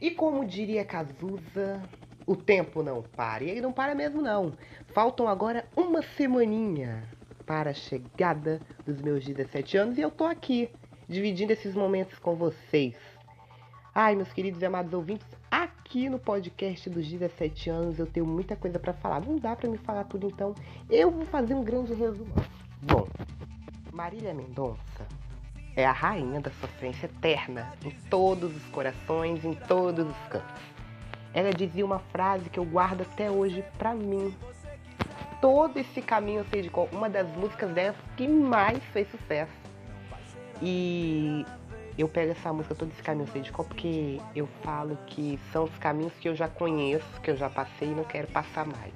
E como diria Cazuza, o tempo não para. E ele não para mesmo não. Faltam agora uma semaninha para a chegada dos meus 17 anos e eu tô aqui, dividindo esses momentos com vocês. Ai, meus queridos e amados ouvintes, aqui no podcast dos 17 anos eu tenho muita coisa para falar. Não dá para me falar tudo, então eu vou fazer um grande resumo. Bom, Marília Mendonça é a rainha da sofrência eterna em todos os corações, em todos os cantos. Ela dizia uma frase que eu guardo até hoje para mim. Todo esse caminho eu sei de qual, uma das músicas dela que mais fez sucesso. E eu pego essa música, todo esse caminho eu sei de qual, porque eu falo que são os caminhos que eu já conheço, que eu já passei e não quero passar mais.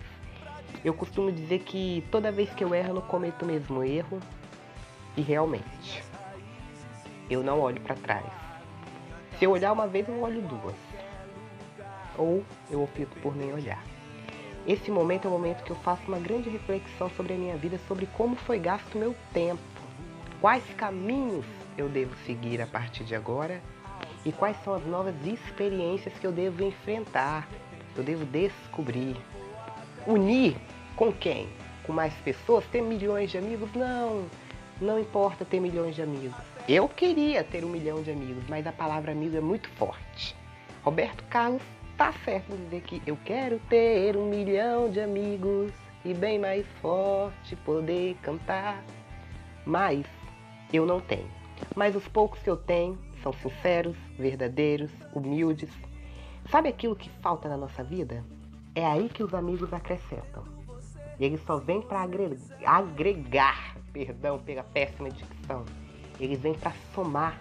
Eu costumo dizer que toda vez que eu erro, eu cometo o mesmo erro. E realmente, eu não olho para trás. Se eu olhar uma vez, eu olho duas. Ou eu opto por nem olhar. Esse momento é o momento que eu faço uma grande reflexão sobre a minha vida, sobre como foi gasto meu tempo, quais caminhos eu devo seguir a partir de agora e quais são as novas experiências que eu devo enfrentar, eu devo descobrir. Unir com quem? Com mais pessoas? Ter milhões de amigos? Não, não importa ter milhões de amigos. Eu queria ter um milhão de amigos, mas a palavra amigo é muito forte. Roberto Carlos tá certo em dizer que eu quero ter um milhão de amigos e bem mais forte poder cantar. Mas eu não tenho. Mas os poucos que eu tenho são sinceros, verdadeiros, humildes. Sabe aquilo que falta na nossa vida? É aí que os amigos acrescentam. E eles só vêm para agregar, perdão pela péssima dicção. Eles vêm para somar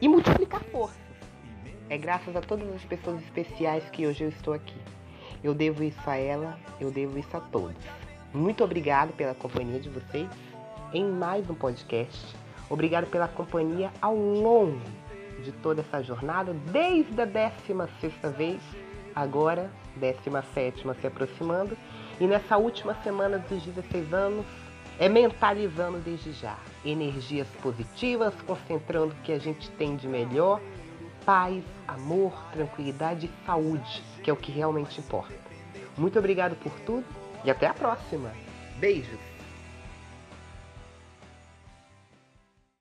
e multiplicar forças. É graças a todas as pessoas especiais que hoje eu estou aqui. Eu devo isso a ela, eu devo isso a todos. Muito obrigado pela companhia de vocês em mais um podcast. Obrigado pela companhia ao longo de toda essa jornada, desde a 16 vez, agora 17 se aproximando, e nessa última semana dos 16 anos, é mentalizando desde já. Energias positivas, concentrando o que a gente tem de melhor, paz, amor, tranquilidade e saúde, que é o que realmente importa. Muito obrigado por tudo e até a próxima. Beijos!